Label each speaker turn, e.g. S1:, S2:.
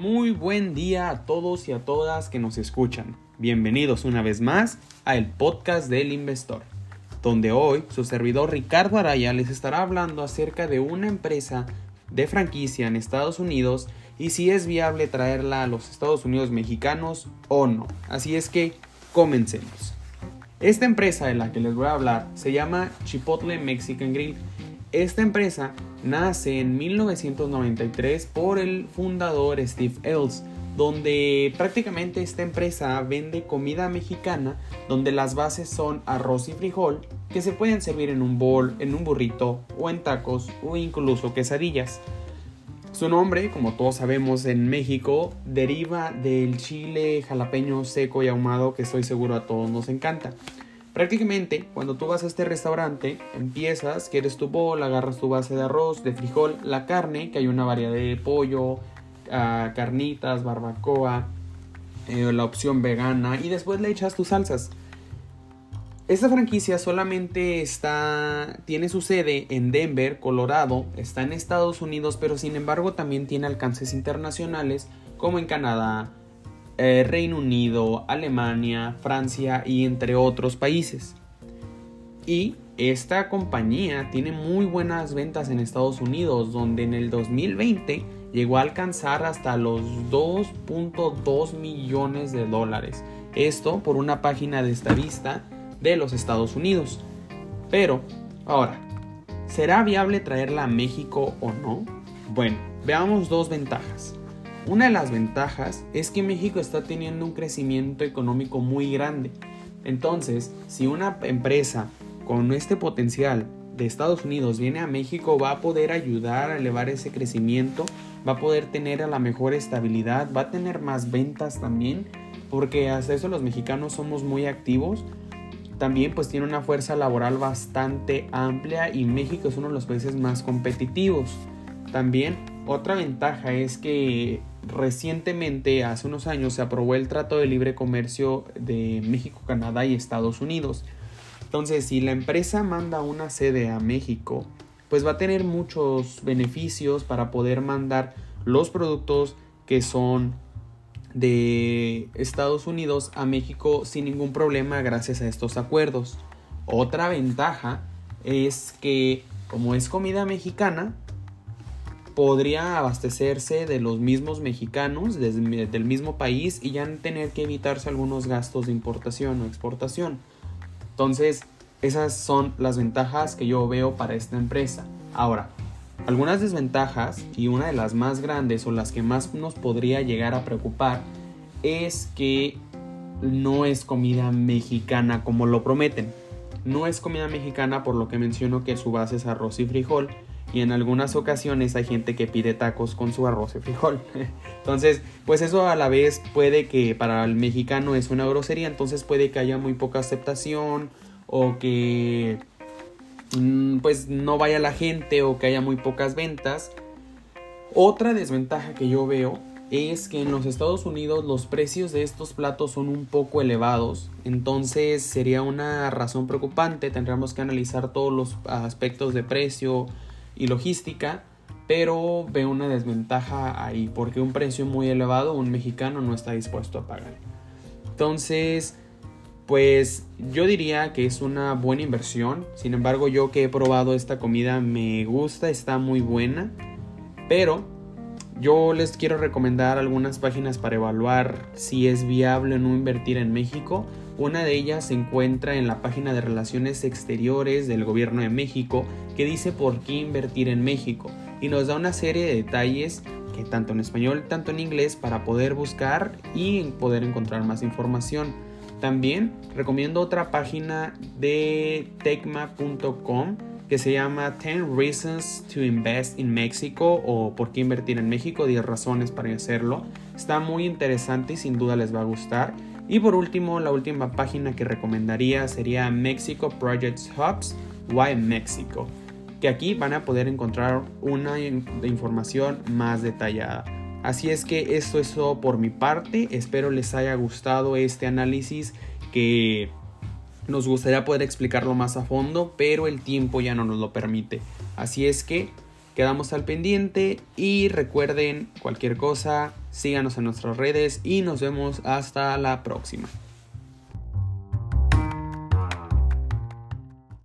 S1: Muy buen día a todos y a todas que nos escuchan. Bienvenidos una vez más a el podcast del Investor, donde hoy su servidor Ricardo Araya les estará hablando acerca de una empresa de franquicia en Estados Unidos y si es viable traerla a los Estados Unidos mexicanos o no. Así es que comencemos. Esta empresa de la que les voy a hablar se llama Chipotle Mexican Grill. Esta empresa nace en 1993 por el fundador Steve Ells, donde prácticamente esta empresa vende comida mexicana donde las bases son arroz y frijol que se pueden servir en un bol, en un burrito o en tacos o incluso quesadillas. Su nombre, como todos sabemos en México, deriva del chile jalapeño seco y ahumado que estoy seguro a todos nos encanta. Prácticamente, cuando tú vas a este restaurante, empiezas, quieres tu bol, agarras tu base de arroz, de frijol, la carne, que hay una variedad de pollo, ah, carnitas, barbacoa, eh, la opción vegana, y después le echas tus salsas. Esta franquicia solamente está, tiene su sede en Denver, Colorado, está en Estados Unidos, pero sin embargo también tiene alcances internacionales como en Canadá, eh, Reino Unido, Alemania, Francia y entre otros países. Y esta compañía tiene muy buenas ventas en Estados Unidos, donde en el 2020 llegó a alcanzar hasta los 2.2 millones de dólares. Esto por una página de estadista de los Estados Unidos. Pero, ahora, ¿será viable traerla a México o no? Bueno, veamos dos ventajas. Una de las ventajas es que México está teniendo un crecimiento económico muy grande. Entonces, si una empresa con este potencial de Estados Unidos viene a México, va a poder ayudar a elevar ese crecimiento, va a poder tener a la mejor estabilidad, va a tener más ventas también, porque hasta eso los mexicanos somos muy activos también pues tiene una fuerza laboral bastante amplia y México es uno de los países más competitivos. También otra ventaja es que recientemente, hace unos años, se aprobó el Trato de Libre Comercio de México, Canadá y Estados Unidos. Entonces, si la empresa manda una sede a México, pues va a tener muchos beneficios para poder mandar los productos que son de Estados Unidos a México sin ningún problema gracias a estos acuerdos. Otra ventaja es que como es comida mexicana, podría abastecerse de los mismos mexicanos del mismo país y ya tener que evitarse algunos gastos de importación o exportación. Entonces, esas son las ventajas que yo veo para esta empresa. Ahora, algunas desventajas, y una de las más grandes o las que más nos podría llegar a preocupar, es que no es comida mexicana como lo prometen. No es comida mexicana por lo que menciono que su base es arroz y frijol. Y en algunas ocasiones hay gente que pide tacos con su arroz y frijol. Entonces, pues eso a la vez puede que para el mexicano es una grosería. Entonces puede que haya muy poca aceptación o que Mm, pues no vaya la gente o que haya muy pocas ventas. Otra desventaja que yo veo es que en los Estados Unidos los precios de estos platos son un poco elevados, entonces sería una razón preocupante, tendríamos que analizar todos los aspectos de precio y logística, pero veo una desventaja ahí, porque un precio muy elevado un mexicano no está dispuesto a pagar. Entonces, pues yo diría que es una buena inversión. Sin embargo, yo que he probado esta comida me gusta, está muy buena. Pero yo les quiero recomendar algunas páginas para evaluar si es viable o no invertir en México. Una de ellas se encuentra en la página de Relaciones Exteriores del Gobierno de México que dice por qué invertir en México y nos da una serie de detalles que tanto en español tanto en inglés para poder buscar y poder encontrar más información. También recomiendo otra página de tecma.com que se llama 10 Reasons to Invest in Mexico o por qué invertir en México, 10 razones para hacerlo. Está muy interesante y sin duda les va a gustar. Y por último, la última página que recomendaría sería Mexico Projects Hubs, Why Mexico, que aquí van a poder encontrar una información más detallada. Así es que esto es todo por mi parte. Espero les haya gustado este análisis que nos gustaría poder explicarlo más a fondo, pero el tiempo ya no nos lo permite. Así es que Quedamos al pendiente y recuerden cualquier cosa, síganos en nuestras redes y nos vemos hasta la próxima.